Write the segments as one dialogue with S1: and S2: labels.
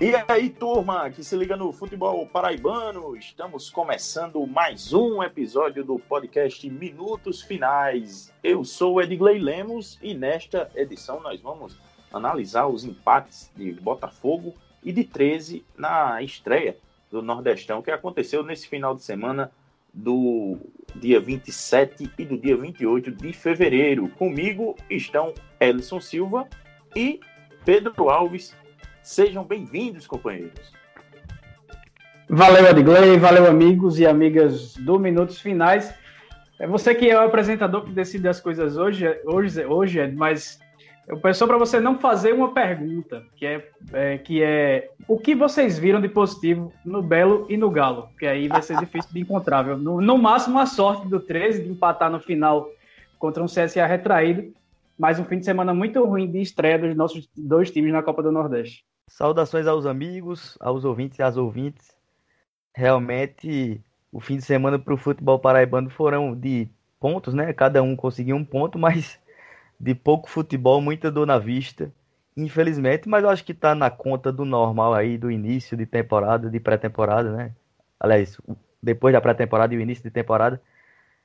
S1: E aí, turma, que se liga no futebol paraibano, estamos começando mais um episódio do podcast Minutos Finais. Eu sou Edgley Lemos e nesta edição nós vamos analisar os empates de Botafogo e de 13 na estreia do Nordestão que aconteceu nesse final de semana do dia 27 e do dia 28 de fevereiro. Comigo estão Ellison Silva e Pedro Alves Sejam bem-vindos, companheiros.
S2: Valeu, Edgley, valeu, amigos e amigas do Minutos Finais. É você que é o apresentador que decide as coisas hoje, hoje, hoje mas eu peço para você não fazer uma pergunta, que é, é, que é o que vocês viram de positivo no Belo e no Galo, que aí vai ser difícil de encontrar. Viu? No, no máximo, a sorte do 13 de empatar no final contra um CSA retraído, mas um fim de semana muito ruim de estreia dos nossos dois times na Copa do Nordeste.
S3: Saudações aos amigos, aos ouvintes e às ouvintes. Realmente, o fim de semana para o futebol paraibano foram de pontos, né? Cada um conseguiu um ponto, mas de pouco futebol, muita dor na vista, infelizmente. Mas eu acho que está na conta do normal aí, do início de temporada, de pré-temporada, né? Aliás, depois da pré-temporada e o início de temporada,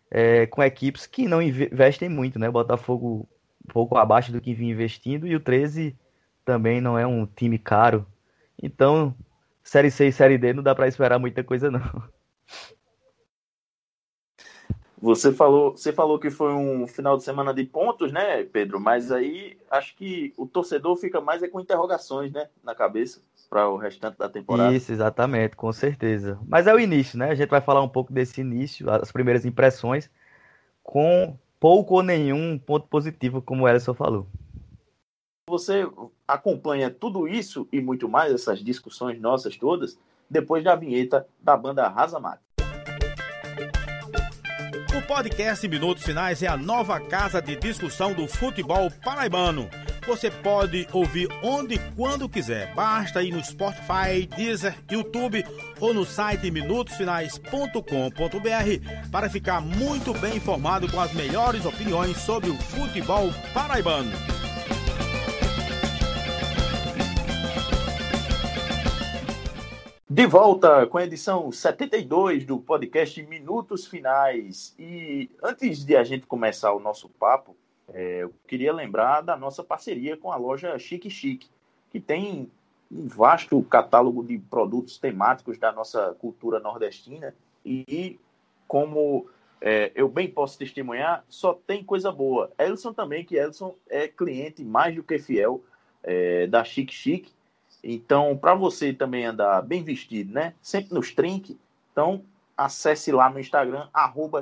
S3: é, com equipes que não investem muito, né? Botafogo um pouco abaixo do que vinha investindo e o 13 também não é um time caro. Então, Série C e Série D não dá para esperar muita coisa, não.
S1: Você falou, você falou que foi um final de semana de pontos, né, Pedro? Mas aí acho que o torcedor fica mais é com interrogações, né, na cabeça para o restante da temporada.
S3: Isso, exatamente, com certeza. Mas é o início, né? A gente vai falar um pouco desse início, as primeiras impressões, com pouco ou nenhum ponto positivo, como o Ellison falou.
S1: Você acompanha tudo isso e muito mais, essas discussões nossas todas, depois da vinheta da banda Rasa Mate.
S4: O podcast Minutos Finais é a nova casa de discussão do futebol paraibano. Você pode ouvir onde e quando quiser. Basta ir no Spotify, Deezer, YouTube ou no site minutosfinais.com.br para ficar muito bem informado com as melhores opiniões sobre o futebol paraibano.
S1: De volta com a edição 72 do podcast Minutos Finais. E antes de a gente começar o nosso papo, é, eu queria lembrar da nossa parceria com a loja Chique Chique, que tem um vasto catálogo de produtos temáticos da nossa cultura nordestina. E como é, eu bem posso testemunhar, só tem coisa boa. Elson também, que Elson é cliente mais do que fiel é, da Chique Chique então, para você também andar bem vestido, né? Sempre nos trinque. Então, acesse lá no Instagram, arroba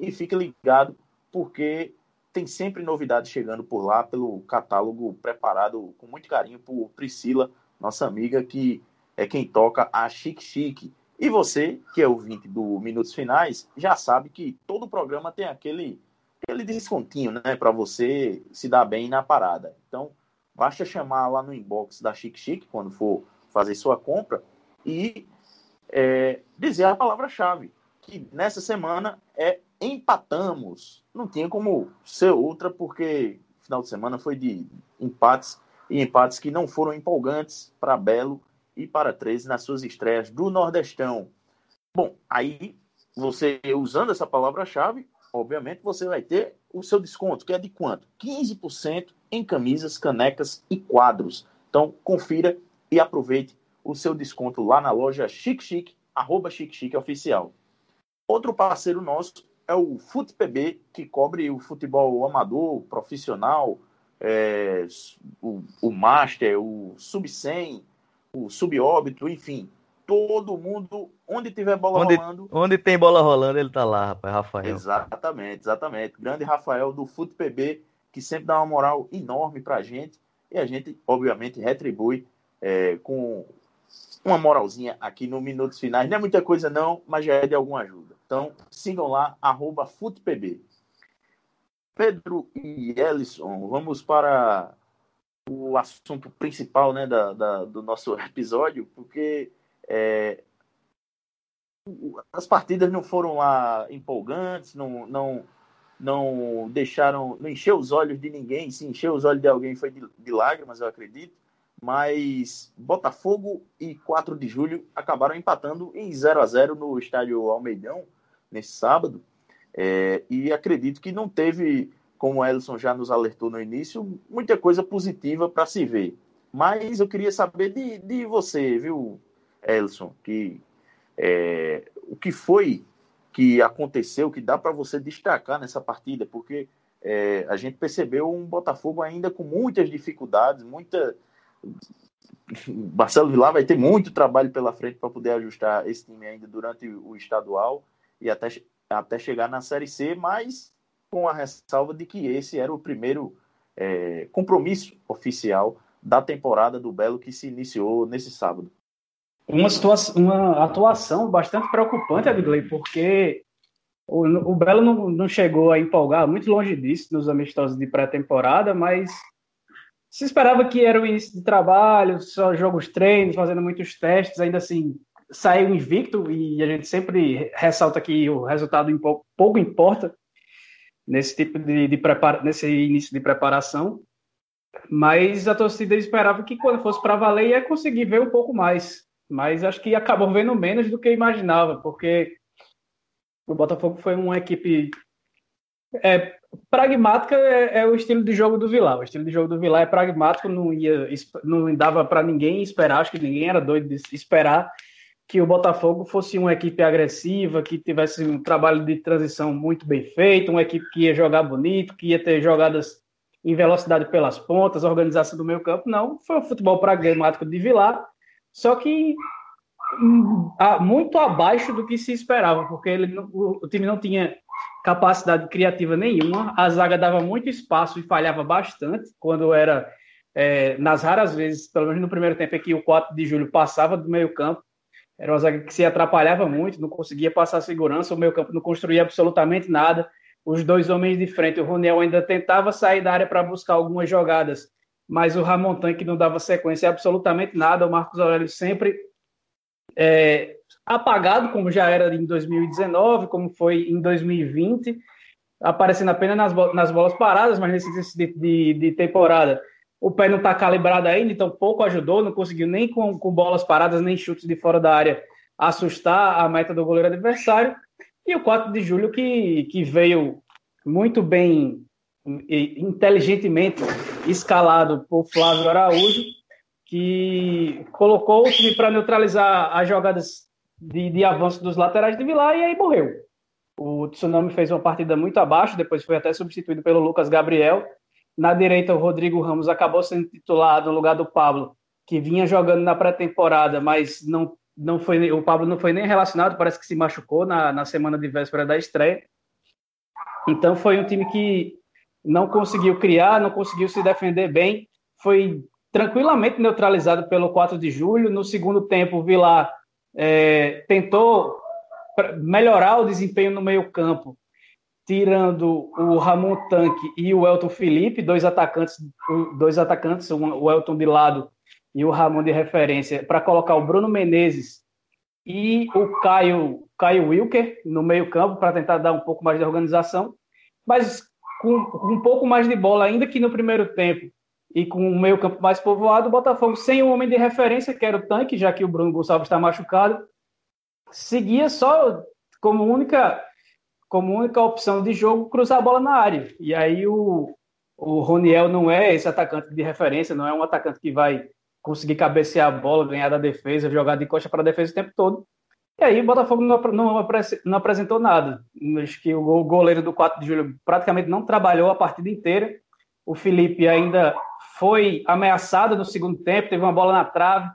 S1: e fique ligado, porque tem sempre novidades chegando por lá pelo catálogo preparado com muito carinho por Priscila, nossa amiga, que é quem toca a Chique Chique. E você, que é ouvinte do Minutos Finais, já sabe que todo programa tem aquele, aquele descontinho, né? Para você se dar bem na parada. Então, Basta chamar lá no inbox da Chique Chique, quando for fazer sua compra, e é, dizer a palavra-chave, que nessa semana é empatamos. Não tinha como ser outra, porque final de semana foi de empates, e empates que não foram empolgantes para Belo e para 13 nas suas estreias do Nordestão. Bom, aí você usando essa palavra-chave, obviamente você vai ter o seu desconto, que é de quanto? 15% em camisas, canecas e quadros. Então, confira e aproveite o seu desconto lá na loja Chic Chic, arroba Chic Chic Oficial. Outro parceiro nosso é o FutPB, que cobre o futebol amador, profissional, é, o, o Master, o Sub-100, o Subóbito, enfim. Todo mundo, onde tiver bola
S3: onde,
S1: rolando.
S3: Onde tem bola rolando, ele tá lá, rapaz, Rafael.
S1: Exatamente, exatamente. Grande Rafael do FutPB que sempre dá uma moral enorme para a gente e a gente, obviamente, retribui é, com uma moralzinha aqui no Minutos Finais. Não é muita coisa, não, mas já é de alguma ajuda. Então, sigam lá, arroba FUTPB. Pedro e Ellison, vamos para o assunto principal né, da, da do nosso episódio, porque é, as partidas não foram lá empolgantes, não, não, não deixaram, não encheu os olhos de ninguém, se encheu os olhos de alguém foi de, de lágrimas, eu acredito, mas Botafogo e 4 de julho acabaram empatando em 0 a 0 no estádio Almeidão nesse sábado. É, e acredito que não teve, como o Ellison já nos alertou no início, muita coisa positiva para se ver. Mas eu queria saber de, de você, viu, Ellison, que é, o que foi que aconteceu, que dá para você destacar nessa partida, porque é, a gente percebeu um Botafogo ainda com muitas dificuldades, muita. Marcelo Vilar vai ter muito trabalho pela frente para poder ajustar esse time ainda durante o estadual e até, até chegar na Série C, mas com a ressalva de que esse era o primeiro é, compromisso oficial da temporada do Belo que se iniciou nesse sábado
S2: uma, situação, uma atuação bastante preocupante, Edgley, porque o, o Belo não, não chegou a empolgar, muito longe disso, nos amistosos de pré-temporada, mas se esperava que era o início de trabalho, só jogos treinos, fazendo muitos testes, ainda assim saiu invicto e a gente sempre ressalta que o resultado pouco, pouco importa nesse tipo de, de prepara, nesse início de preparação. Mas a torcida esperava que quando fosse para valer ia conseguir ver um pouco mais mas acho que acabou vendo menos do que imaginava, porque o Botafogo foi uma equipe é, pragmática é, é, o estilo de jogo do Vilar. O estilo de jogo do Vilar é pragmático, não ia, não dava para ninguém esperar, acho que ninguém era doido de esperar que o Botafogo fosse uma equipe agressiva, que tivesse um trabalho de transição muito bem feito, uma equipe que ia jogar bonito, que ia ter jogadas em velocidade pelas pontas, organização do meio campo. Não, foi um futebol pragmático de Vilar só que hum, muito abaixo do que se esperava, porque ele, o, time não tinha capacidade criativa nenhuma, a zaga dava muito espaço e falhava bastante quando era é, nas raras vezes, pelo menos no primeiro tempo, é que o 4 de julho passava do meio campo, era uma zaga que se atrapalhava muito, não conseguia passar segurança, o meio campo não construía absolutamente nada, os dois homens de frente, o Roniel ainda tentava sair da área para buscar algumas jogadas, mas o Ramon Tanque não dava sequência absolutamente nada. O Marcos Aurélio sempre é, apagado, como já era em 2019, como foi em 2020, aparecendo apenas nas, nas bolas paradas, mas nesse de, de, de, temporada o pé não está calibrado ainda, então pouco ajudou, não conseguiu nem com, com bolas paradas, nem chutes de fora da área assustar a meta do goleiro adversário. E o 4 de julho que, que veio muito bem inteligentemente escalado por Flávio Araújo, que colocou o time para neutralizar as jogadas de, de, avanço dos laterais de Vilar e aí morreu. O Tsunami fez uma partida muito abaixo, depois foi até substituído pelo Lucas Gabriel. Na direita, o Rodrigo Ramos acabou sendo titulado no lugar do Pablo, que vinha jogando na pré-temporada, mas não, não foi, o Pablo não foi nem relacionado, parece que se machucou na, na semana de véspera da estreia. Então foi um time que não conseguiu criar, não conseguiu se defender bem, foi tranquilamente neutralizado pelo 4 de julho. No segundo tempo, o Vilar é, tentou melhorar o desempenho no meio-campo, tirando o Ramon Tanque e o Elton Felipe, dois atacantes, dois atacantes, o Elton de lado e o Ramon de referência, para colocar o Bruno Menezes e o Caio, Caio Wilker no meio-campo para tentar dar um pouco mais de organização. Mas com, um pouco mais de bola, ainda que no primeiro tempo, e com o meio campo mais povoado, o Botafogo sem o homem de referência, que era o tanque, já que o Bruno Gonçalves está machucado, seguia só como única, como única opção de jogo cruzar a bola na área. E aí o, o Roniel não é esse atacante de referência, não é um atacante que vai conseguir cabecear a bola, ganhar da defesa, jogar de costa para a defesa o tempo todo. E aí o Botafogo não, não, não apresentou nada. Acho que o goleiro do 4 de julho praticamente não trabalhou a partida inteira. O Felipe ainda foi ameaçado no segundo tempo, teve uma bola na trave,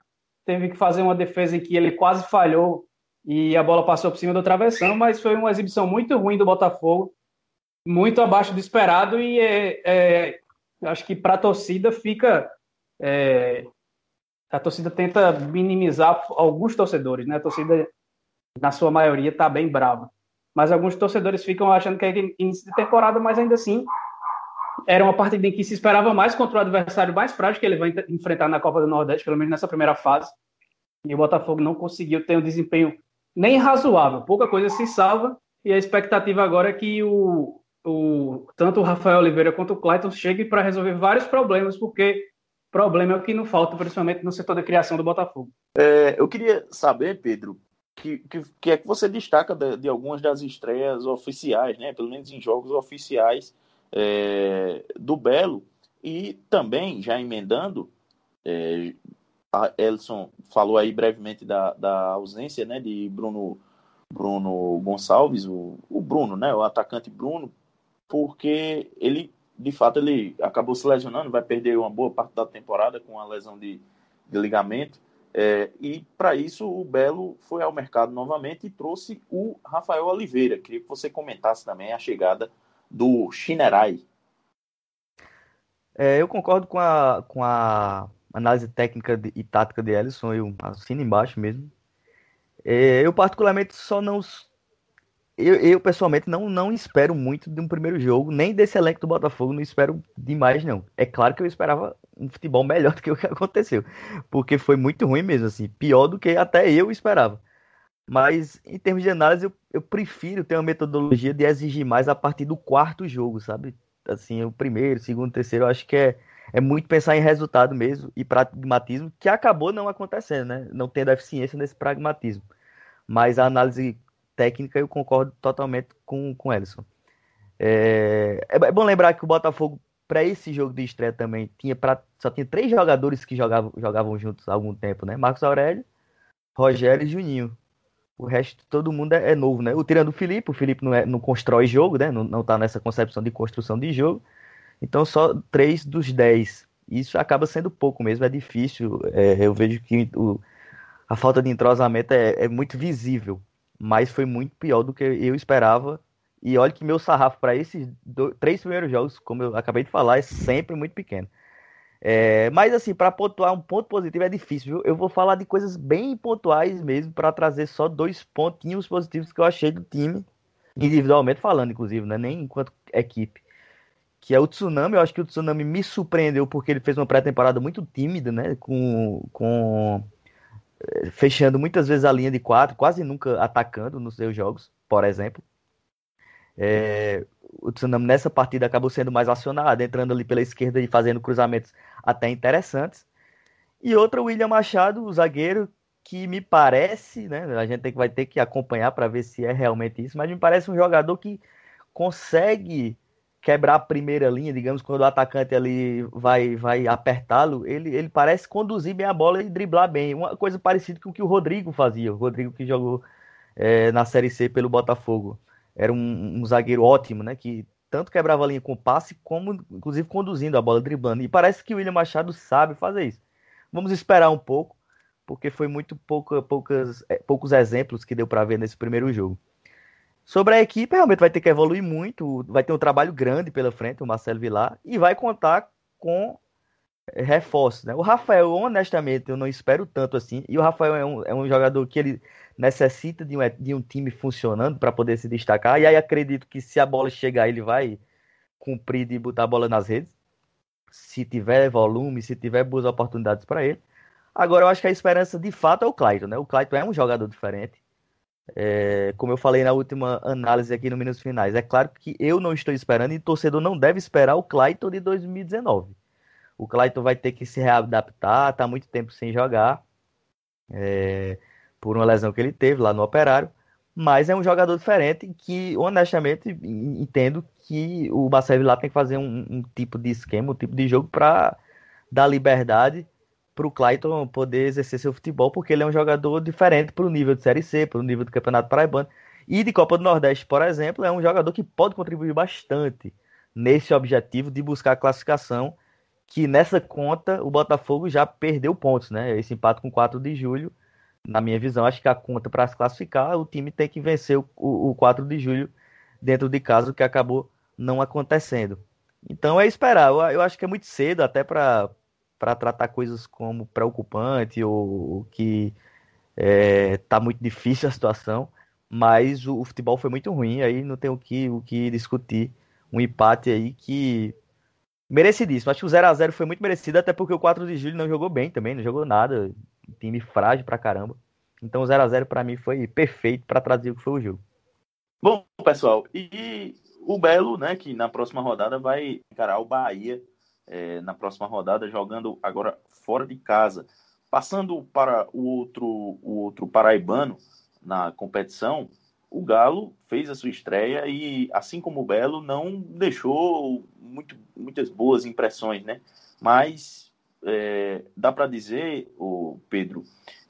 S2: teve que fazer uma defesa em que ele quase falhou e a bola passou por cima do travessão, mas foi uma exibição muito ruim do Botafogo, muito abaixo do esperado e é, é, acho que para a torcida fica é, a torcida tenta minimizar alguns torcedores, né? A torcida na sua maioria, está bem brava. Mas alguns torcedores ficam achando que é início de temporada, mas ainda assim era uma partida em que se esperava mais contra o adversário mais frágil que ele vai enfrentar na Copa do Nordeste, pelo menos nessa primeira fase. E o Botafogo não conseguiu ter um desempenho nem razoável. Pouca coisa se salva. E a expectativa agora é que o, o tanto o Rafael Oliveira quanto o Clayton cheguem para resolver vários problemas, porque problema é o que não falta, principalmente no setor da criação do Botafogo.
S1: É, eu queria saber, Pedro, que, que, é que você destaca de, de, algumas das estreias oficiais, né? Pelo menos em jogos oficiais é, do Belo. E também, já emendando, é, a Elson falou aí brevemente da, da ausência né, de Bruno, Bruno Gonçalves, o, o Bruno, né? O atacante Bruno, porque ele de fato ele acabou se lesionando, vai perder uma boa parte da temporada com a lesão de, de ligamento. É, e para isso o Belo foi ao mercado novamente e trouxe o Rafael Oliveira. Queria que você comentasse também a chegada do Chinerai.
S3: É, eu concordo com a, com a análise técnica de, e tática de Ellison, eu assino embaixo mesmo. É, eu particularmente só não eu, eu, pessoalmente não, não espero muito de um primeiro jogo, nem desse elenco do Botafogo, não espero demais, não. É claro que eu esperava um futebol melhor do que o que aconteceu, porque foi muito ruim mesmo, assim, pior do que até eu esperava. Mas em termos de análise, eu, eu prefiro ter uma metodologia de exigir mais a partir do quarto jogo, sabe? Assim, o primeiro, segundo, terceiro, eu acho que é, é muito pensar em resultado mesmo e pragmatismo, que acabou não acontecendo, né? Não tendo eficiência nesse pragmatismo. Mas a análise técnica, eu concordo totalmente com, com o Ellison. É, é, é bom lembrar que o Botafogo, para esse jogo de estreia também, tinha pra, só tinha três jogadores que jogavam, jogavam juntos há algum tempo, né? Marcos Aurélio, Rogério e Juninho. O resto, todo mundo é, é novo, né? O tirando o Felipe, o Felipe não, é, não constrói jogo, né? Não, não tá nessa concepção de construção de jogo. Então, só três dos dez. Isso acaba sendo pouco mesmo, é difícil. É, eu vejo que o, a falta de entrosamento é, é muito visível mas foi muito pior do que eu esperava. E olha que meu sarrafo para esses dois, três primeiros jogos, como eu acabei de falar, é sempre muito pequeno. É, mas assim, para pontuar um ponto positivo é difícil, viu? Eu vou falar de coisas bem pontuais mesmo, para trazer só dois pontinhos positivos que eu achei do time, individualmente falando, inclusive, né? nem enquanto equipe. Que é o Tsunami, eu acho que o Tsunami me surpreendeu porque ele fez uma pré-temporada muito tímida, né? Com, com fechando muitas vezes a linha de quatro, quase nunca atacando nos seus jogos, por exemplo. É, o Tsunami nessa partida acabou sendo mais acionado, entrando ali pela esquerda e fazendo cruzamentos até interessantes. E outra, o William Machado, o zagueiro, que me parece, né, a gente vai ter que acompanhar para ver se é realmente isso, mas me parece um jogador que consegue quebrar a primeira linha, digamos, quando o atacante ali vai, vai apertá-lo, ele, ele parece conduzir bem a bola e driblar bem. Uma coisa parecida com o que o Rodrigo fazia. O Rodrigo que jogou é, na Série C pelo Botafogo. Era um, um, zagueiro ótimo, né? Que tanto quebrava a linha com passe, como inclusive conduzindo a bola, driblando. E parece que o William Machado sabe fazer isso. Vamos esperar um pouco, porque foi muito pouca, poucas, é, poucos exemplos que deu para ver nesse primeiro jogo. Sobre a equipe, realmente vai ter que evoluir muito, vai ter um trabalho grande pela frente, o Marcelo Vilar, e vai contar com eh, reforços. Né? O Rafael, honestamente, eu não espero tanto assim, e o Rafael é um, é um jogador que ele necessita de um, de um time funcionando para poder se destacar, e aí acredito que se a bola chegar, ele vai cumprir de botar a bola nas redes, se tiver volume, se tiver boas oportunidades para ele. Agora, eu acho que a esperança de fato é o Clayton, né? O Clayton é um jogador diferente. É, como eu falei na última análise aqui no Minutos Finais, é claro que eu não estou esperando e o torcedor não deve esperar o Clayton de 2019. O Clayton vai ter que se readaptar, está muito tempo sem jogar, é, por uma lesão que ele teve lá no Operário, mas é um jogador diferente que, honestamente, entendo que o Marcelo lá tem que fazer um, um tipo de esquema, um tipo de jogo para dar liberdade para o Clayton poder exercer seu futebol, porque ele é um jogador diferente para o nível de Série C, para o nível do Campeonato Paraibano. E de Copa do Nordeste, por exemplo, é um jogador que pode contribuir bastante nesse objetivo de buscar a classificação, que nessa conta o Botafogo já perdeu pontos, né? Esse empate com 4 de julho, na minha visão, acho que a conta para se classificar, o time tem que vencer o, o, o 4 de julho dentro de casa, o que acabou não acontecendo. Então é esperar. Eu, eu acho que é muito cedo até para tratar coisas como preocupante ou que é, tá muito difícil a situação, mas o, o, futebol foi muito ruim, aí não tem o que, o que discutir. Um empate aí que merecidíssimo. Acho que o 0x0 foi muito merecido, até porque o 4 de julho não jogou bem também, não jogou nada. Time frágil pra caramba. Então o 0x0 para mim foi perfeito para trazer o que foi o jogo.
S1: Bom, pessoal, e o Belo, né, que na próxima rodada vai encarar o Bahia é, na próxima rodada, jogando agora fora de casa. Passando para o outro, o outro paraibano na competição, o Galo fez a sua estreia e, assim como o Belo, não deixou muito, muitas boas impressões, né? Mas é, dá para dizer, o Pedro,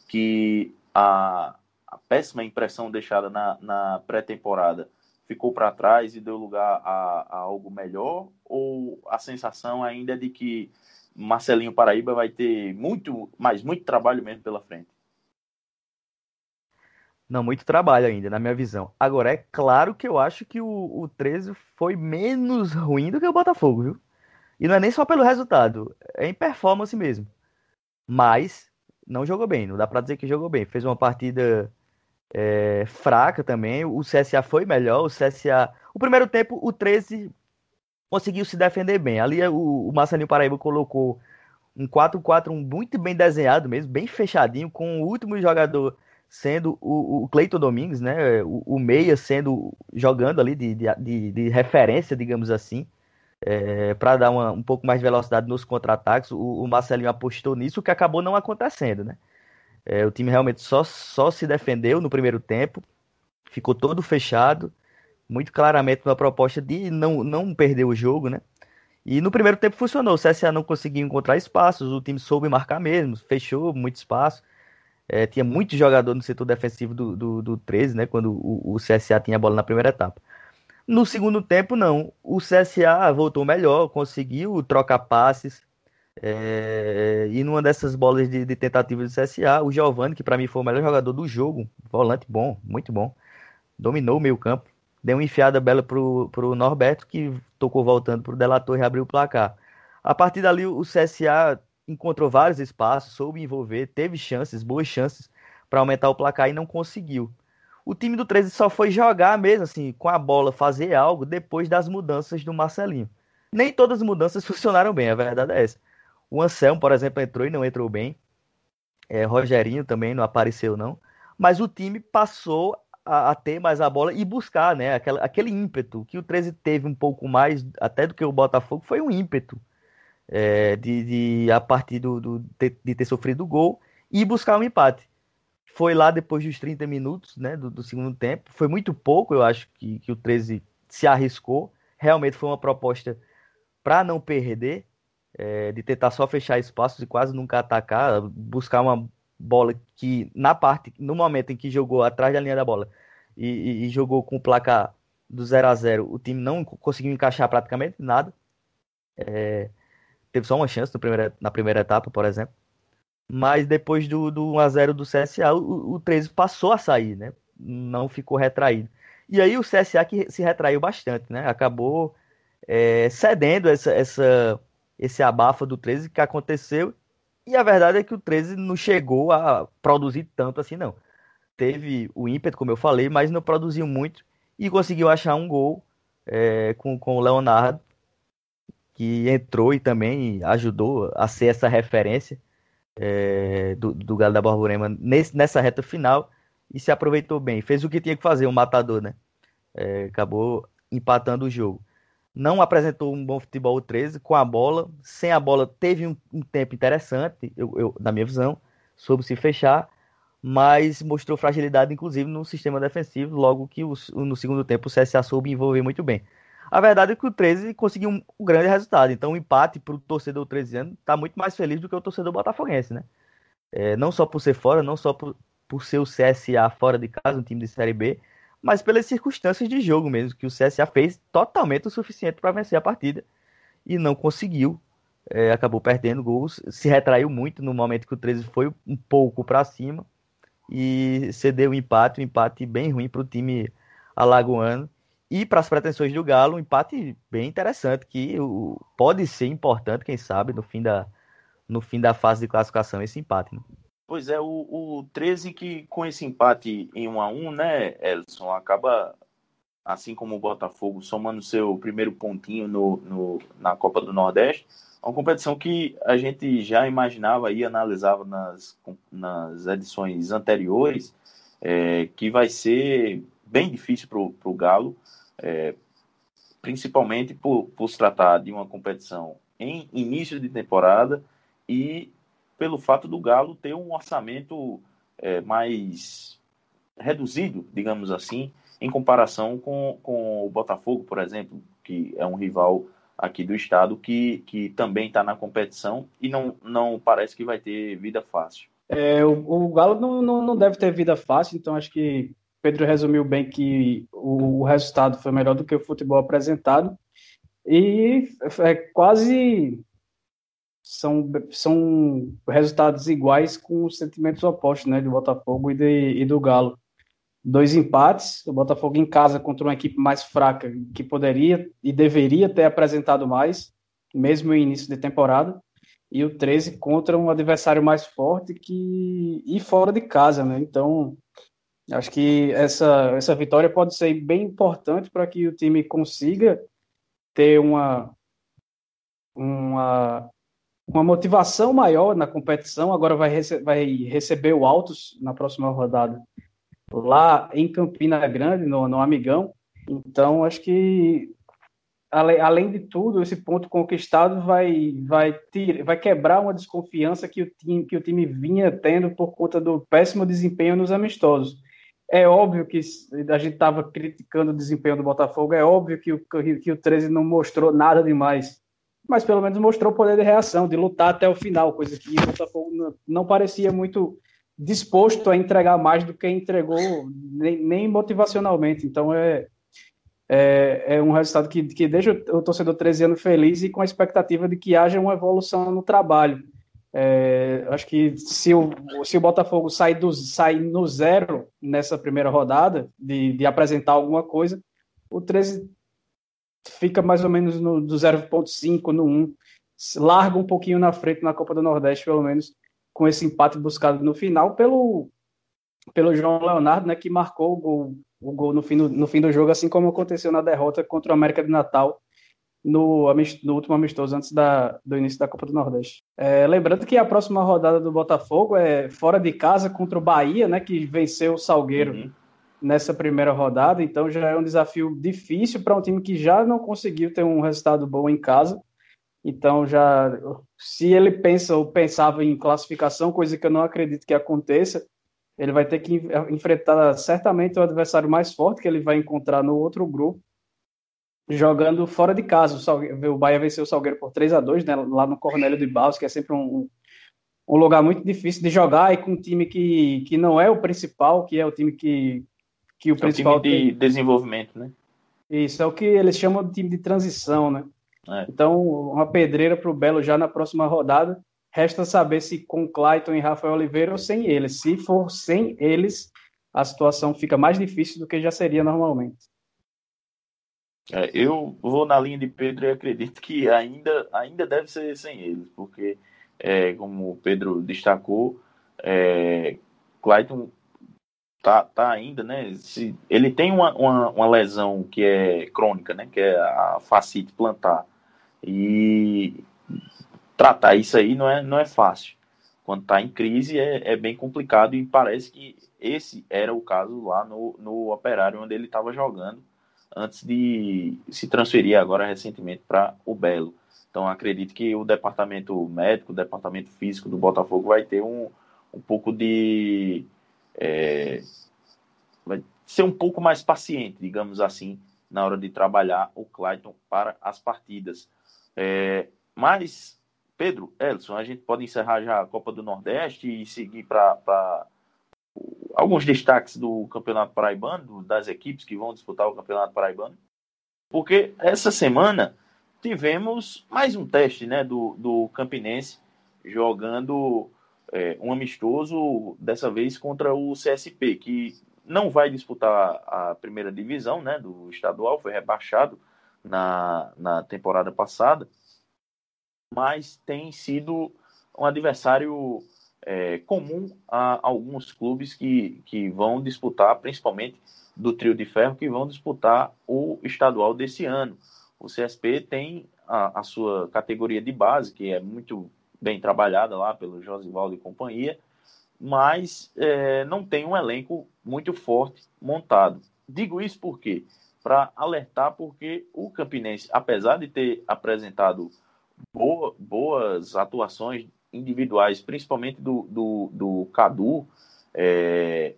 S1: que a, a péssima impressão deixada na, na pré-temporada ficou para trás e deu lugar a, a, algo melhor? Ou a sensação ainda é de que Marcelinho Paraíba vai ter muito, mas muito trabalho mesmo pela frente?
S3: Não, muito trabalho ainda, na minha visão. Agora, é claro que eu acho que o, o 13 foi menos ruim do que o Botafogo, viu? E não é nem só pelo resultado, é em performance mesmo. Mas não jogou bem, não dá pra dizer que jogou bem. Fez uma partida é, fraca também. O CSA foi melhor. O CSA. O primeiro tempo, o 13 conseguiu se defender bem. Ali o, o Marcelinho Paraíba colocou um 4-4 muito bem desenhado mesmo, bem fechadinho, com o último jogador sendo o, o Cleiton Domingues, né? O, o, Meia sendo jogando ali de, de, de referência, digamos assim, é, para dar uma, um pouco mais de velocidade nos contra-ataques. O, o Marcelinho apostou nisso, que acabou não acontecendo, né? É, o time realmente só, só se defendeu no primeiro tempo, ficou todo fechado, muito claramente uma proposta de não, não perder o jogo, né? E no primeiro tempo funcionou, o CSA não conseguiu encontrar espaços, o time soube marcar mesmo, fechou muito espaço. É, tinha muito jogador no setor defensivo do, do, do 13, né? Quando o, o CSA tinha a bola na primeira etapa. No segundo tempo, não. O CSA voltou melhor, conseguiu trocar passes, é, e numa dessas bolas de, de tentativa do CSA, o Giovani, que para mim foi o melhor jogador do jogo, volante bom, muito bom, dominou o meio campo, deu uma enfiada bela pro, pro Norberto, que tocou voltando pro Delator e abriu o placar. A partir dali, o CSA encontrou vários espaços, soube envolver, teve chances, boas chances para aumentar o placar e não conseguiu. O time do 13 só foi jogar mesmo, assim, com a bola, fazer algo depois das mudanças do Marcelinho. Nem todas as mudanças funcionaram bem, a verdade é essa. O Anselmo, por exemplo, entrou e não entrou bem. É, Rogerinho também não apareceu, não. Mas o time passou a, a ter mais a bola e buscar, né? Aquela, aquele ímpeto que o 13 teve um pouco mais, até do que o Botafogo, foi um ímpeto é, de, de, a partir do, do de, de, ter sofrido o gol e buscar um empate. Foi lá depois dos 30 minutos né, do, do segundo tempo. Foi muito pouco, eu acho, que, que o 13 se arriscou. Realmente foi uma proposta para não perder é, de tentar só fechar espaços e quase nunca atacar, buscar uma bola que na parte, no momento em que jogou atrás da linha da bola e, e, e jogou com o placar do 0 a 0 o time não conseguiu encaixar praticamente nada. É, teve só uma chance primeira, na primeira etapa, por exemplo. Mas depois do, do 1x0 do CSA, o, o 13 passou a sair, né? Não ficou retraído. E aí o CSA que se retraiu bastante, né? Acabou é, cedendo essa, essa esse abafa do 13 que aconteceu. E a verdade é que o 13 não chegou a produzir tanto assim, não. Teve o ímpeto, como eu falei, mas não produziu muito e conseguiu achar um gol é, com, com o Leonardo, que entrou e também ajudou a ser essa referência é, do, do Galo da Borborema nesse, nessa reta final e se aproveitou bem. Fez o que tinha que fazer, um matador, né? É, acabou empatando o jogo não apresentou um bom futebol 13 com a bola. Sem a bola, teve um, um tempo interessante, eu, eu, na minha visão, soube se fechar, mas mostrou fragilidade, inclusive, no sistema defensivo, logo que o, no segundo tempo o CSA soube envolver muito bem. A verdade é que o 13 conseguiu um, um grande resultado, então o empate para o torcedor 13 anos está muito mais feliz do que o torcedor botafoguense, né? É, não só por ser fora, não só por, por ser o CSA fora de casa, um time de Série B, mas pelas circunstâncias de jogo mesmo, que o CSA fez totalmente o suficiente para vencer a partida e não conseguiu. É, acabou perdendo gols, se retraiu muito no momento que o 13 foi um pouco para cima e cedeu o um empate, um empate bem ruim para o time alagoano. E para as pretensões do Galo, um empate bem interessante, que pode ser importante, quem sabe, no fim da, no fim da fase de classificação, esse empate. Né?
S1: Pois é, o, o 13 que com esse empate em 1 a 1 né, Elson, acaba, assim como o Botafogo, somando seu primeiro pontinho no, no, na Copa do Nordeste, uma competição que a gente já imaginava e analisava nas, nas edições anteriores, é, que vai ser bem difícil para o Galo, é, principalmente por, por se tratar de uma competição em início de temporada e pelo fato do Galo ter um orçamento é, mais reduzido, digamos assim, em comparação com, com o Botafogo, por exemplo, que é um rival aqui do estado que, que também está na competição e não, não parece que vai ter vida fácil.
S2: É, o, o, Galo não, não, não, deve ter vida fácil, então acho que Pedro resumiu bem que o, resultado foi melhor do que o futebol apresentado. E é quase são, são resultados iguais com sentimentos opostos, né, do Botafogo e, de, e do Galo. Dois empates, o Botafogo em casa contra uma equipe mais fraca que poderia e deveria ter apresentado mais, mesmo no início de temporada, e o 13 contra um adversário mais forte que e fora de casa, né? Então, acho que essa essa vitória pode ser bem importante para que o time consiga ter uma uma uma motivação maior na competição. Agora vai, rece vai receber o Altos na próxima rodada lá em Campina Grande, no, no Amigão. Então, acho que, além de tudo, esse ponto conquistado vai, vai, tir, vai quebrar uma desconfiança que o, time, que o time vinha tendo por conta do péssimo desempenho nos amistosos. É óbvio que a gente estava criticando o desempenho do Botafogo, é óbvio que o, que o 13 não mostrou nada demais, mas pelo menos mostrou poder de reação, de lutar até o final, coisa que o Botafogo não, não parecia muito disposto a entregar mais do que entregou, nem, nem motivacionalmente. Então é, é, é, um resultado que, que deixa o torcedor 13 anos feliz e com a expectativa de que haja uma evolução no trabalho. É, acho que se o, se o Botafogo sair, do, no zero nessa primeira rodada, de, de apresentar alguma coisa, o 13 fica mais ou menos no, do 0,5 no 1, larga um pouquinho na frente na Copa do Nordeste, pelo menos, com esse empate buscado no final pelo, pelo João Leonardo, né, que marcou o gol, o gol no, fim do, no fim do jogo, assim como aconteceu na derrota contra o América de Natal no, no último amistoso antes da, do início da Copa do Nordeste. É, lembrando que a próxima rodada do Botafogo é fora de casa contra o Bahia, né, que venceu o Salgueiro uhum. nessa primeira rodada, então já é um desafio difícil para um time que já não conseguiu ter um resultado bom em casa. Então já, se ele pensa ou pensava em classificação, coisa que eu não acredito que aconteça, ele vai ter que enfrentar certamente o adversário mais forte que ele vai encontrar no outro grupo, jogando fora de casa. O, Salgueiro, o Bahia venceu o Salgueiro por 3 a 2 né, lá no Cornélio de Barros, que é sempre um, um lugar muito difícil de jogar e com um time que, que não é o principal, que é o time que, que o é principal
S1: time de tem... desenvolvimento, né?
S2: Isso, é o que eles chamam de time de transição, né? É. Então, uma pedreira para o Belo já na próxima rodada. Resta saber se com Clayton e Rafael Oliveira ou sem eles. Se for sem eles, a situação fica mais difícil do que já seria normalmente.
S1: É, eu vou na linha de Pedro e acredito que ainda, ainda deve ser sem eles, porque, é, como o Pedro destacou, é, Clayton tá, tá ainda, né? Se, ele tem uma, uma, uma, lesão que é crônica, né? Que é a fascite plantar. E tratar isso aí não é, não é fácil. Quando está em crise é, é bem complicado e parece que esse era o caso lá no, no Operário, onde ele estava jogando antes de se transferir agora recentemente para o Belo. Então acredito que o departamento médico, o departamento físico do Botafogo vai ter um, um pouco de. É, vai ser um pouco mais paciente, digamos assim, na hora de trabalhar o Clayton para as partidas. É, mas, Pedro, Elson, a gente pode encerrar já a Copa do Nordeste e seguir para alguns destaques do Campeonato Paraibano, das equipes que vão disputar o Campeonato Paraibano. Porque essa semana tivemos mais um teste né, do, do Campinense jogando é, um amistoso, dessa vez contra o CSP, que não vai disputar a primeira divisão né, do estadual, foi rebaixado na, na temporada passada, mas tem sido um adversário é, comum a alguns clubes que, que vão disputar, principalmente do trio de ferro, que vão disputar o estadual desse ano. O CSP tem a, a sua categoria de base, que é muito bem trabalhada lá pelo Josivaldo e companhia, mas é, não tem um elenco muito forte montado. Digo isso porque para alertar, porque o Campinense, apesar de ter apresentado boa, boas atuações individuais, principalmente do, do, do Cadu, é,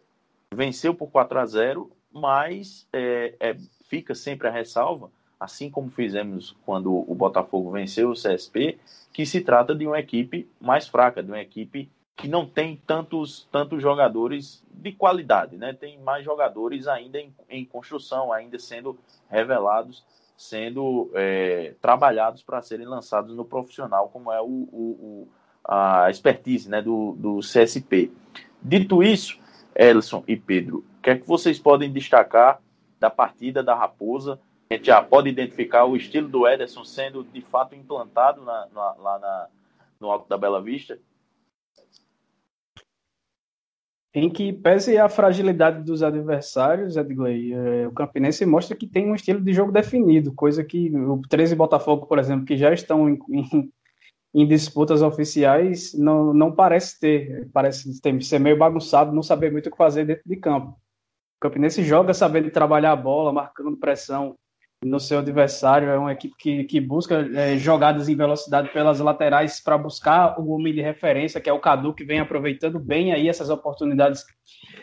S1: venceu por 4 a 0 mas é, é, fica sempre a ressalva, assim como fizemos quando o Botafogo venceu o CSP, que se trata de uma equipe mais fraca, de uma equipe que não tem tantos, tantos jogadores de qualidade, né? Tem mais jogadores ainda em, em construção, ainda sendo revelados, sendo é, trabalhados para serem lançados no profissional, como é o, o, o a expertise né, do, do CSP. Dito isso, Elson e Pedro, o que é que vocês podem destacar da partida da Raposa? A gente já pode identificar o estilo do Ederson sendo de fato implantado na, na, lá na, no Alto da Bela Vista?
S2: Em que pese a fragilidade dos adversários, Edgley, é, o Campinense mostra que tem um estilo de jogo definido, coisa que o 13 Botafogo, por exemplo, que já estão em, em, em disputas oficiais, não, não parece ter. Parece ter, ser meio bagunçado, não saber muito o que fazer dentro de campo. O Campinense joga sabendo trabalhar a bola, marcando pressão, no seu adversário. É uma equipe que, que busca é, jogadas em velocidade pelas laterais para buscar o homem de referência, que é o Cadu, que vem aproveitando bem aí essas oportunidades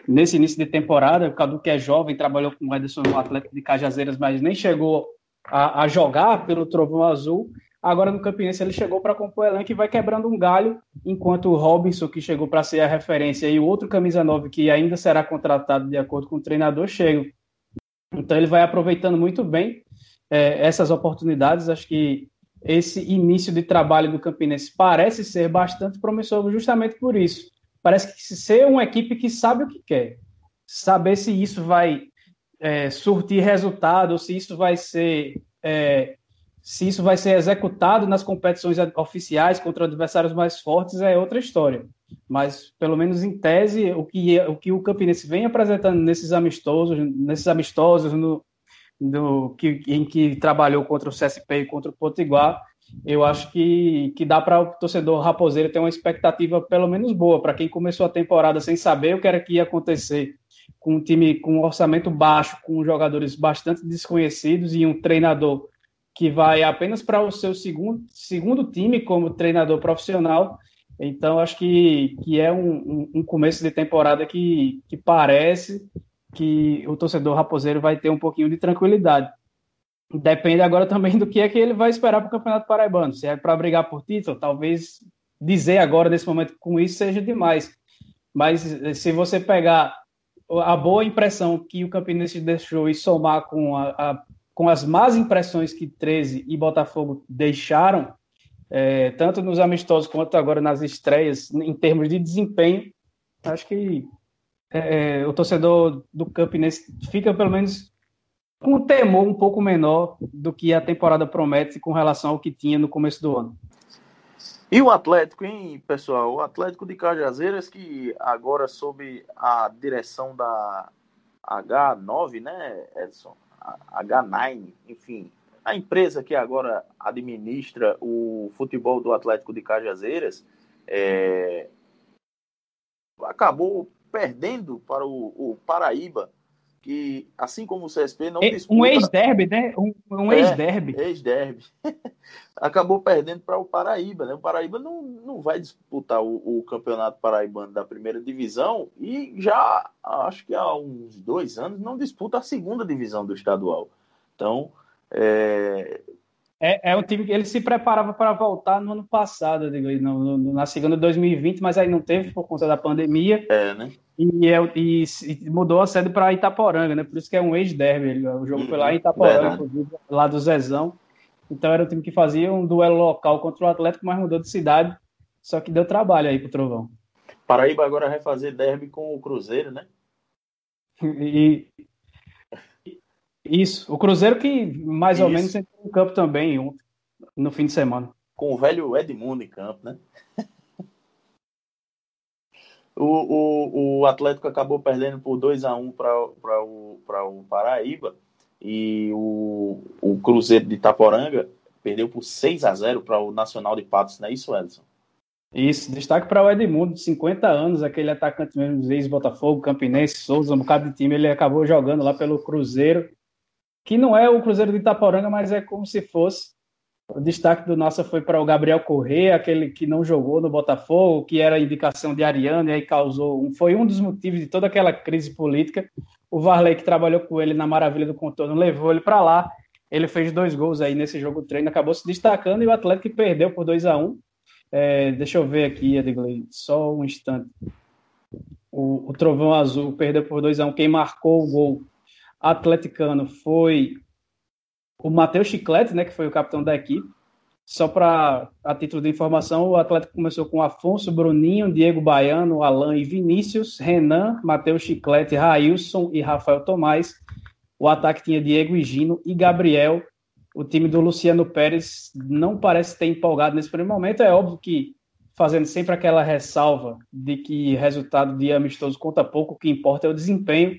S2: nesse início de temporada. O Cadu, que é jovem, trabalhou com o Ederson no Atlético de Cajazeiras, mas nem chegou a, a jogar pelo Trovão Azul. Agora no Campinense ele chegou para compor elenco e vai quebrando um galho, enquanto o Robinson, que chegou para ser a referência, e o outro camisa 9, que ainda será contratado de acordo com o treinador, chegam. Então ele vai aproveitando muito bem é, essas oportunidades. Acho que esse início de trabalho do Campinense parece ser bastante promissor justamente por isso. Parece que ser uma equipe que sabe o que quer, saber se isso vai é, surtir resultado, se isso vai ser é, se isso vai ser executado nas competições oficiais contra adversários mais fortes é outra história. Mas pelo menos em tese o que o que o Campinense vem apresentando nesses amistosos, nesses amistosos no, do, que, em que trabalhou contra o CSP e contra o Potiguar, eu acho que, que dá para o torcedor raposeiro ter uma expectativa pelo menos boa, para quem começou a temporada sem saber o que era que ia acontecer, com um time com um orçamento baixo, com jogadores bastante desconhecidos e um treinador que vai apenas para o seu segundo, segundo time como treinador profissional. Então, acho que, que é um, um começo de temporada que, que parece que o torcedor raposeiro vai ter um pouquinho de tranquilidade. Depende agora também do que é que ele vai esperar para o Campeonato Paraibano. Se é para brigar por título, talvez dizer agora, nesse momento, com isso seja demais. Mas se você pegar a boa impressão que o Campinense deixou e somar com, a, a, com as más impressões que 13 e Botafogo deixaram, é, tanto nos amistosos quanto agora nas estreias, em termos de desempenho, acho que é, o torcedor do Campinense fica pelo menos com um temor um pouco menor do que a temporada promete com relação ao que tinha no começo do ano.
S1: E o Atlético, hein, pessoal? O Atlético de Cajazeiras, que agora sob a direção da H9, né, Edson? H9, enfim, a empresa que agora administra o futebol do Atlético de Cajazeiras, é, acabou perdendo para o, o Paraíba, que assim como o CSP não disputa...
S2: Um ex-derby, né? Um, um é, ex-derby.
S1: Ex-derby. Acabou perdendo para o Paraíba, né? O Paraíba não, não vai disputar o, o, campeonato paraibano da primeira divisão e já, acho que há uns dois anos, não disputa a segunda divisão do estadual. Então, é,
S2: é, é um time que ele se preparava para voltar no ano passado, digo, no, no, na segunda de 2020, mas aí não teve por conta da pandemia.
S1: É, né?
S2: E, é, e, e mudou a sede para Itaporanga, né? Por isso que é um ex-derby. O jogo foi lá em Itaporanga, lá do Zezão. Então era um time que fazia um duelo local contra o Atlético, mas mudou de cidade. Só que deu trabalho aí pro Trovão.
S1: Paraíba agora vai fazer derby com o Cruzeiro, né?
S2: E, isso, o Cruzeiro que mais Isso. ou menos entrou em campo também no fim de semana.
S1: Com o velho Edmundo em campo, né? O, o, o Atlético acabou perdendo por 2 a 1 um para o, o Paraíba. E o, o Cruzeiro de Itaporanga perdeu por 6 a 0 para o Nacional de Patos, não é isso, Edson?
S2: Isso, destaque para o Edmundo, de 50 anos, aquele atacante mesmo, ex-Botafogo, Campinense, Souza, um bocado de time, ele acabou jogando lá pelo Cruzeiro que não é o Cruzeiro de Itaporanga, mas é como se fosse O destaque do nossa foi para o Gabriel Corrêa, aquele que não jogou no Botafogo, que era indicação de Ariano, e aí causou. Foi um dos motivos de toda aquela crise política. O Varley, que trabalhou com ele na Maravilha do Contorno, levou ele para lá. Ele fez dois gols aí nesse jogo treino, acabou se destacando e o Atlético perdeu por 2 a 1 um. é, Deixa eu ver aqui, Edgley, só um instante. O, o Trovão Azul perdeu por 2 a 1 um. Quem marcou o gol atleticano foi o Matheus Chiclete, né, que foi o capitão da equipe. Só para a título de informação, o Atlético começou com Afonso, Bruninho, Diego Baiano, Alain e Vinícius, Renan, Matheus Chiclete, Railson e Rafael Tomás. O ataque tinha Diego Higino e Gabriel. O time do Luciano Pérez não parece ter empolgado nesse primeiro momento. É óbvio que fazendo sempre aquela ressalva de que resultado de amistoso conta pouco, o que importa é o desempenho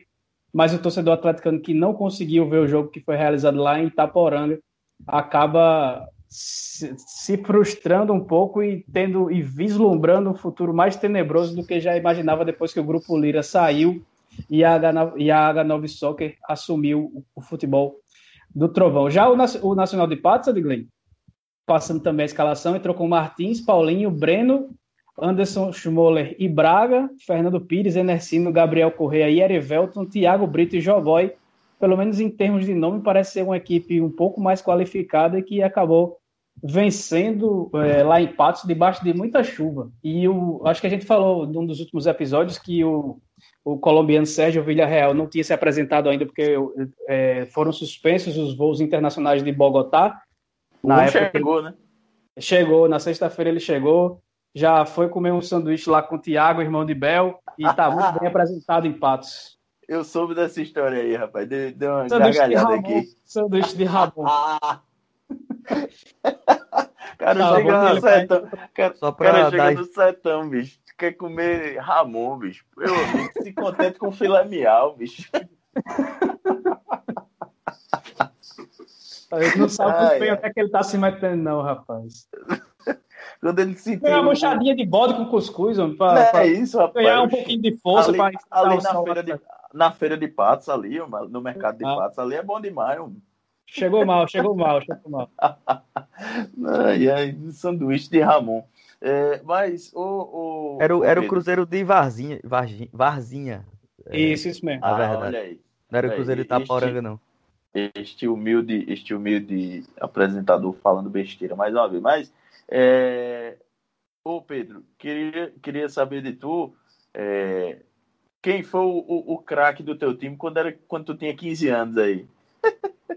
S2: mas o torcedor atleticano que não conseguiu ver o jogo que foi realizado lá em Itaporanga acaba se, frustrando um pouco e tendo e vislumbrando um futuro mais tenebroso do que já imaginava depois que o grupo Lira saiu e a, H, e a H9 Soccer assumiu o, futebol do Trovão. Já o, o Nacional de Patos, Adglen, passando também a escalação, entrou com Martins, Paulinho, Breno Anderson Schmoller e Braga, Fernando Pires, Enercino, Gabriel Correia e Erivelton, Thiago Brito e Jogoy. Pelo menos em termos de nome, parece ser uma equipe um pouco mais qualificada e que acabou vencendo é, lá em Patos debaixo de muita chuva. E o, acho que a gente falou num dos últimos episódios que o, o colombiano Sérgio Villarreal não tinha se apresentado ainda porque é, foram suspensos os voos internacionais de Bogotá.
S1: Na época, chegou, né?
S2: Chegou, na sexta-feira ele chegou já foi comer um sanduíche lá com o Tiago, irmão de Bel, e está muito bem apresentado em Patos.
S1: Eu soube dessa história aí, rapaz. Deu, deu uma sanduíche gargalhada de aqui.
S2: Sanduíche de Ramon.
S1: cara tá chega no sertão. Cara, Só pra cara chega no sertão, bicho. Quer comer Ramon, bicho. Eu se contente com filé miau, bicho.
S2: Ele não sabe bem até que ele tá se metendo, não, rapaz.
S1: Quando ele se
S2: Tem uma mochadinha de bode com cuscuz, homem, pra,
S1: é pra isso, rapaz.
S2: ganhar um pouquinho de força
S1: ali, ali na feira, de, na feira de patos ali, no mercado de ah. patos ali é bom demais, homem.
S2: Chegou mal, chegou mal, chegou mal.
S1: ai, ai, sanduíche de Ramon. É, mas o,
S3: o, era, o, era o Cruzeiro de Varzinha. Varzinha. Varzinha.
S2: Isso, isso mesmo.
S1: Ah, verdade. olha aí.
S3: Não era o Cruzeiro de Itaporanga, não.
S1: Este humilde, este humilde apresentador falando besteira mais uma vez. Mas é... Ô Pedro, queria, queria saber de tu é... quem foi o, o, o craque do teu time quando, era, quando tu tinha 15 anos aí?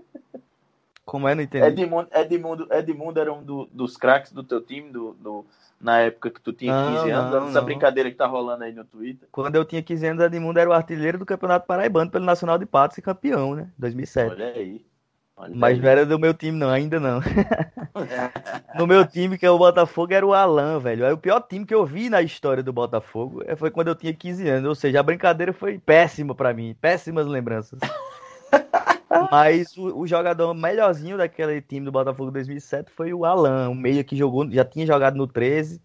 S3: Como é? Não entendi.
S1: Edmundo, Edmundo, Edmundo era um do, dos craques do teu time do, do, na época que tu tinha 15 não, anos? Não, essa não. brincadeira que tá rolando aí no Twitter.
S3: Quando eu tinha 15 anos, Edmundo era o artilheiro do Campeonato Paraibano pelo Nacional de Patos e campeão, né? 2007.
S1: Olha aí.
S3: Mas não era do meu time, não, ainda não. no meu time, que é o Botafogo, era o Alan, velho. Aí o pior time que eu vi na história do Botafogo é, foi quando eu tinha 15 anos. Ou seja, a brincadeira foi péssima para mim. Péssimas lembranças. Mas o, o, jogador melhorzinho daquele time do Botafogo 2007 foi o Alan, o meia que jogou, já tinha jogado no 13.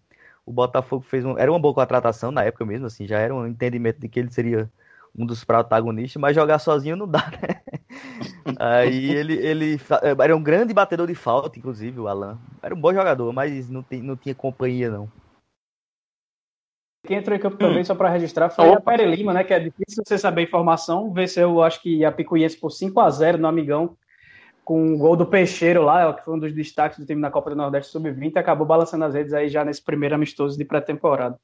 S3: O Botafogo fez um, era uma boa contratação na época mesmo, assim, já era um entendimento de que ele seria um dos protagonistas, mas jogar sozinho não dá, né? Aí ele, ele era um grande batedor de falta, inclusive, o Alan. Era um bom jogador, mas não, tem, não tinha companhia, não.
S2: Quem entrou em campo também, hum. só para registrar, foi Opa. a Pere Lima, né? Que é difícil você saber a informação. Venceu, acho que a Picuiense por 5 a 0 no Amigão, com o gol do Peixeiro lá, que foi um dos destaques do time na Copa do Nordeste Sub-20, acabou balançando as redes aí já nesse primeiro amistoso de pré-temporada.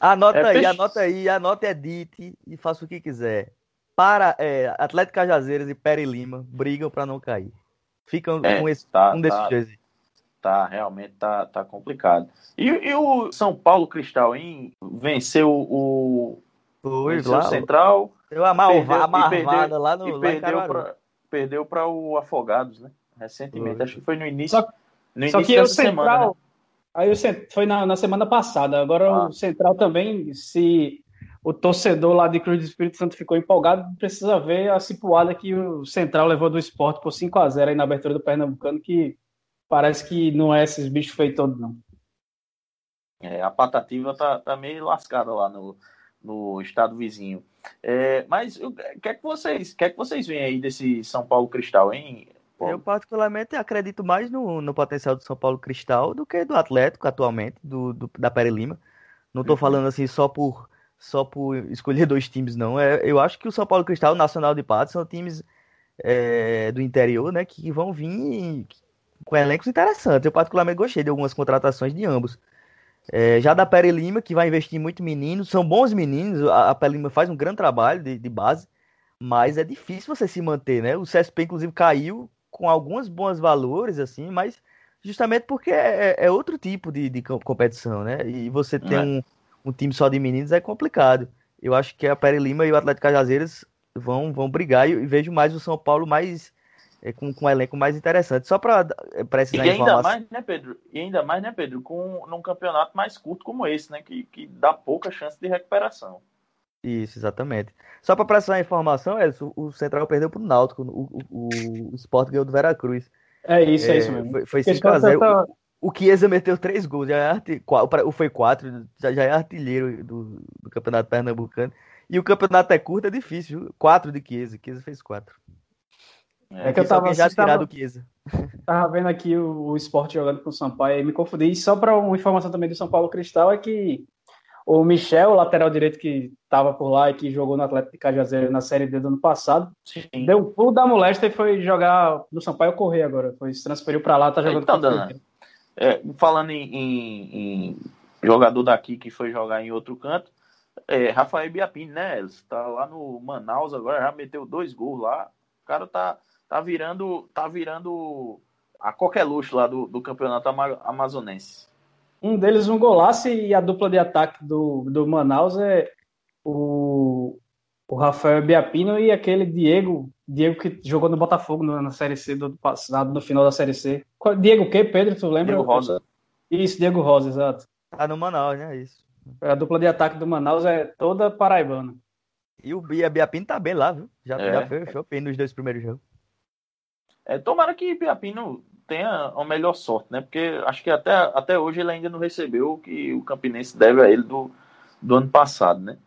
S3: Anota é, aí, peixe... anota aí, anota Edith e faça o que quiser. Para é, Atlético Cajazeiras e Pere Lima brigam para não cair. Ficam é, com esse, tá, um desses tá, dois.
S1: Tá, realmente tá, tá complicado. E, e o São Paulo Cristal, hein? Venceu o,
S3: Foi, venceu lá,
S1: o Central.
S3: Deu a marvada lá no
S1: e perdeu para o Afogados, né? Recentemente. Foi. Acho que foi no início. Só, no início
S2: só que o Central, semana, né? Aí foi na, na semana passada. Agora ah. o Central também, se o torcedor lá de Cruz do Espírito Santo ficou empolgado, precisa ver a cipuada que o Central levou do esporte por 5 a 0 aí na abertura do Pernambucano, que parece que não é esses bichos feitos todos, não.
S1: É, a patativa tá, tá meio lascada lá no, no estado vizinho. É, mas o que é que vocês, que é que vocês veem aí desse São Paulo Cristal, hein?
S3: Paulo? Eu, particularmente, acredito mais no, no potencial do São Paulo Cristal do que do Atlético atualmente, do, do da Pere Lima. Não estou uhum. falando assim só por, só por escolher dois times, não. É, eu acho que o São Paulo Cristal e o Nacional de Patos são times é, do interior, né, que vão vir com elencos interessantes. Eu, particularmente, gostei de algumas contratações de ambos. É, já da Pere Lima, que vai investir muito meninos, são bons meninos, a, a Pere Lima faz um grande trabalho de, de base, mas é difícil você se manter, né? O CSP, inclusive, caiu com alguns bons valores, assim, mas justamente porque é, é, é outro tipo de, de, competição, né? E você ter é. um, um, time só de meninos é complicado. Eu acho que a Pere Lima e o Atlético Cajazeiras vão, vão brigar e, e vejo mais o São Paulo mais é, com, com um elenco mais interessante. Só para precisar
S1: e ainda mais, né, Pedro? E ainda mais, né, Pedro, com num campeonato mais curto como esse, né, que, que dá pouca chance de recuperação.
S3: Isso, exatamente. Só para precisar informação, Edson, o Central perdeu para o Náutico, o, o, o Sport ganhou do Veracruz.
S2: É isso, é, é isso mesmo.
S3: Foi, foi 5x0. Tá... O Chiesa meteu três gols, já é foi quatro, já, já é artilheiro do, do Campeonato Pernambucano. E o campeonato é curto, é difícil. Quatro de Chiesa, Chiesa fez quatro.
S2: É, é que eu tava já tirado o Chiesa. Tava vendo aqui o, o esporte jogando com o Sampaio e me confundi. E só para uma informação também do São Paulo Cristal é que o Michel, lateral direito que estava por lá e que jogou no Atlético de Cajazeiro na Série D do ano passado, Sim. deu um pulo da moléstia e foi jogar no Sampaio correr agora. Foi, se transferiu para lá, tá jogando
S1: então, Dana, é, Falando em, em, em, jogador daqui que foi jogar em outro canto, é, Rafael Biapini, né? Está lá no Manaus agora, já meteu dois gols lá. O cara tá, tá virando tá virando a qualquer luxo lá do, do campeonato amazonense.
S2: Um deles um golaço e a dupla de ataque do, do Manaus é o, o Rafael Biapino e aquele Diego, Diego que jogou no Botafogo na Série C do passado, no final da Série C. Diego o quê, Pedro? Tu lembra?
S1: Diego Rosa.
S2: Isso, Diego Rosa, exato.
S3: Tá no Manaus, né? Isso.
S2: A dupla de ataque do Manaus é toda paraibana.
S3: E o Bia Biapino tá bem lá, viu? Já, é. já fez shopping nos dois primeiros jogos.
S1: É, tomara que Biapino tenha a melhor sorte, né? Porque acho que até, até hoje ele ainda não recebeu o que o Campinense deve a ele do, do ano passado, né?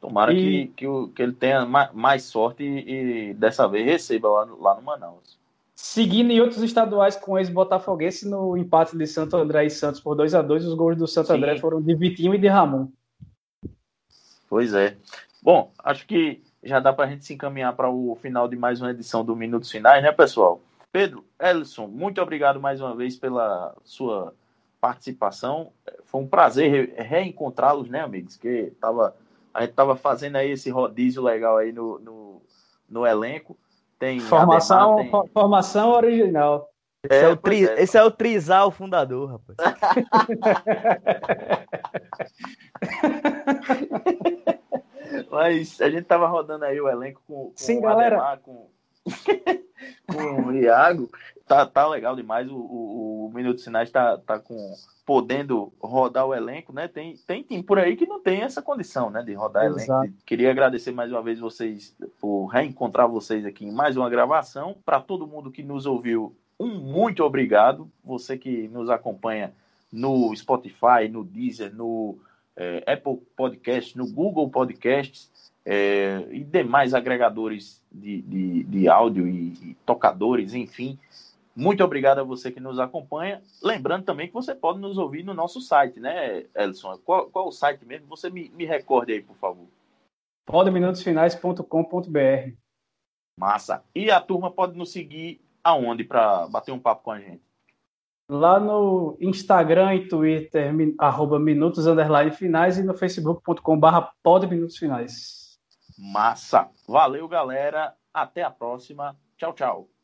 S1: Tomara e... que, que, o, que ele tenha mais, mais sorte e, e, dessa vez receba lá, lá no Manaus.
S2: Seguindo em outros estaduais com ex-Botafoguense no empate de Santo André e Santos por 2 a 2 os gols do Santo Sim. André foram de Vitinho e de Ramon.
S1: Pois é. Bom, acho que já dá para a gente se encaminhar para o final de mais uma edição do Minutos Finais, né, pessoal? Pedro, Ellison, muito obrigado mais uma vez pela sua participação. Foi um prazer reencontrá-los, né, amigos? Que tava, a gente estava fazendo aí esse rodízio legal aí no, no, no elenco. Tem
S2: formação, Ademar, tem... formação original.
S3: Esse é, é o, tri... é, esse é o Trizal fundador, rapaz.
S1: Mas a gente tava rodando aí o elenco com, com
S2: Sim, galera.
S1: Ademar, com, com o Iago. Tá, tá legal demais. O, o, o Minuto Sinais tá, tá com podendo rodar o elenco, né? Tem, tem time por aí que não tem essa condição, né? De rodar Exato. elenco. Queria agradecer mais uma vez vocês por reencontrar vocês aqui em mais uma gravação. Para todo mundo que nos ouviu, um muito obrigado. Você que nos acompanha no Spotify, no Deezer, no é, Apple Podcast, no Google Podcasts é, e demais agregadores de, de, de áudio e, e, tocadores, enfim. Muito obrigado a você que nos acompanha. Lembrando também que você pode nos ouvir no nosso site, né, Elson? Qual, qual o site mesmo? Você me, me recorde aí, por favor.
S2: podeminutosfinais.com.br
S1: Massa. E a turma pode nos seguir aonde para bater um papo com a gente?
S2: Lá no Instagram e Twitter, arroba minutos underline finais e no facebook.com barra
S1: Massa. Valeu, galera. Até a próxima. Tchau, tchau.